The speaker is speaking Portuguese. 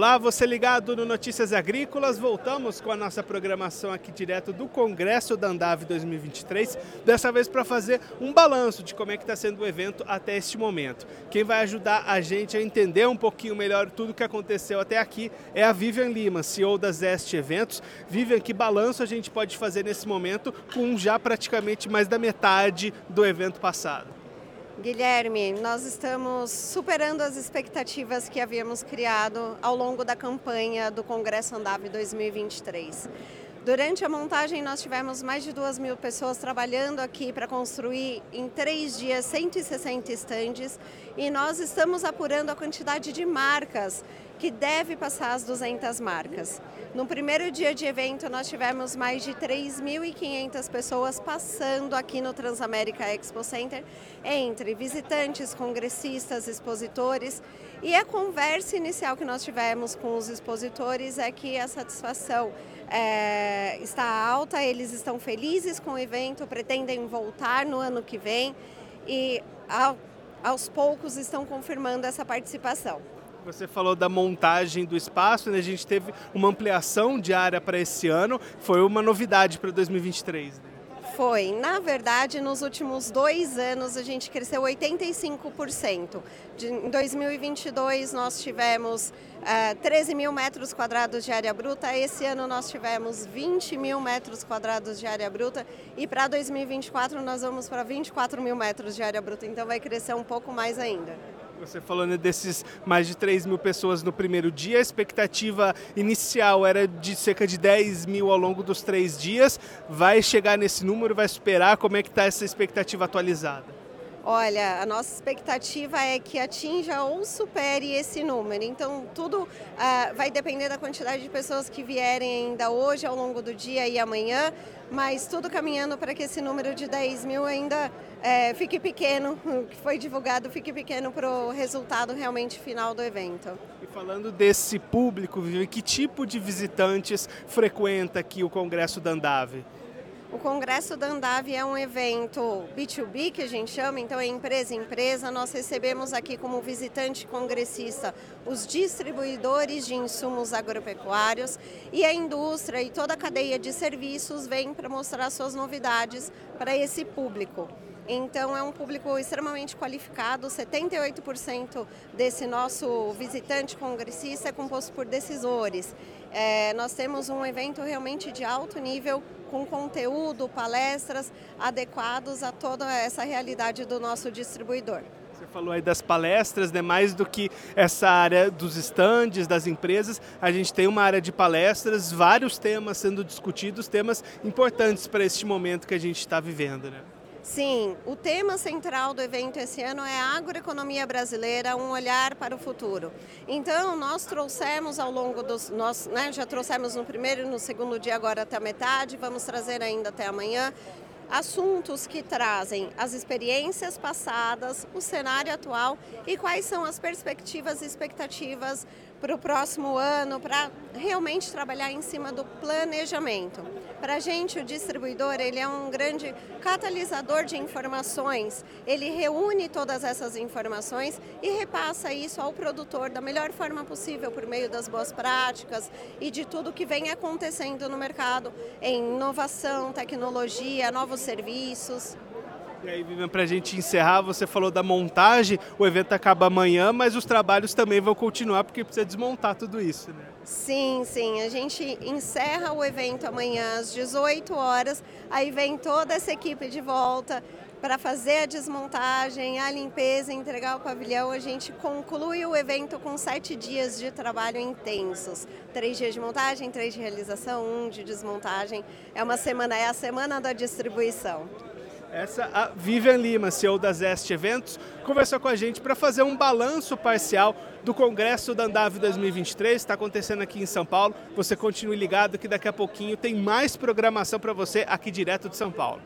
Olá, você ligado no Notícias Agrícolas. Voltamos com a nossa programação aqui direto do Congresso da Andave 2023, dessa vez para fazer um balanço de como é que está sendo o evento até este momento. Quem vai ajudar a gente a entender um pouquinho melhor tudo o que aconteceu até aqui é a Vivian Lima, CEO da Zest Eventos. Vivian, que balanço a gente pode fazer nesse momento com já praticamente mais da metade do evento passado? Guilherme, nós estamos superando as expectativas que havíamos criado ao longo da campanha do Congresso Andave 2023. Durante a montagem, nós tivemos mais de duas mil pessoas trabalhando aqui para construir em três dias 160 estandes e nós estamos apurando a quantidade de marcas que deve passar as 200 marcas. No primeiro dia de evento, nós tivemos mais de 3.500 pessoas passando aqui no Transamérica Expo Center, entre visitantes, congressistas, expositores. E a conversa inicial que nós tivemos com os expositores é que a satisfação é, está alta, eles estão felizes com o evento, pretendem voltar no ano que vem e ao, aos poucos estão confirmando essa participação. Você falou da montagem do espaço, né? a gente teve uma ampliação de área para esse ano, foi uma novidade para 2023. Né? Foi. Na verdade, nos últimos dois anos a gente cresceu 85%. De, em 2022 nós tivemos uh, eh, 13 mil metros quadrados de área bruta, esse ano nós tivemos 20 mil metros quadrados de área bruta e para 2024 nós vamos para 24 mil metros de área bruta, então vai crescer um pouco mais ainda. Você falando desses mais de 3 mil pessoas no primeiro dia, a expectativa inicial era de cerca de 10 mil ao longo dos três dias. Vai chegar nesse número, vai superar? Como é que está essa expectativa atualizada? Olha, a nossa expectativa é que atinja ou supere esse número. Então, tudo uh, vai depender da quantidade de pessoas que vierem ainda hoje, ao longo do dia e amanhã, mas tudo caminhando para que esse número de 10 mil ainda é, fique pequeno, que foi divulgado fique pequeno para o resultado realmente final do evento. E falando desse público, que tipo de visitantes frequenta aqui o Congresso da Andave? O Congresso da Andave é um evento B2B, que a gente chama, então é empresa empresa. Nós recebemos aqui como visitante congressista os distribuidores de insumos agropecuários e a indústria e toda a cadeia de serviços vem para mostrar suas novidades para esse público. Então é um público extremamente qualificado, 78% desse nosso visitante congressista é composto por decisores. É, nós temos um evento realmente de alto nível, com conteúdo, palestras adequados a toda essa realidade do nosso distribuidor. Você falou aí das palestras, né? mais do que essa área dos estandes, das empresas, a gente tem uma área de palestras, vários temas sendo discutidos, temas importantes para este momento que a gente está vivendo. Né? Sim, o tema central do evento esse ano é a agroeconomia brasileira, um olhar para o futuro. Então, nós trouxemos ao longo dos. Nós né, já trouxemos no primeiro e no segundo dia, agora até a metade, vamos trazer ainda até amanhã assuntos que trazem as experiências passadas, o cenário atual e quais são as perspectivas e expectativas para o próximo ano, para realmente trabalhar em cima do planejamento. Para a gente, o distribuidor, ele é um grande catalisador de informações, ele reúne todas essas informações e repassa isso ao produtor da melhor forma possível, por meio das boas práticas e de tudo que vem acontecendo no mercado em inovação, tecnologia, novos serviços. E aí, Vivian, para a gente encerrar, você falou da montagem, o evento acaba amanhã, mas os trabalhos também vão continuar porque precisa desmontar tudo isso, né? Sim, sim. A gente encerra o evento amanhã às 18 horas, aí vem toda essa equipe de volta para fazer a desmontagem, a limpeza, entregar o pavilhão. A gente conclui o evento com sete dias de trabalho intensos. Três dias de montagem, três de realização, um de desmontagem. É uma semana, é a semana da distribuição. Essa a Vivian Lima, CEO da Zest Eventos, conversou com a gente para fazer um balanço parcial do Congresso da Andave 2023, está acontecendo aqui em São Paulo. Você continue ligado que daqui a pouquinho tem mais programação para você aqui direto de São Paulo.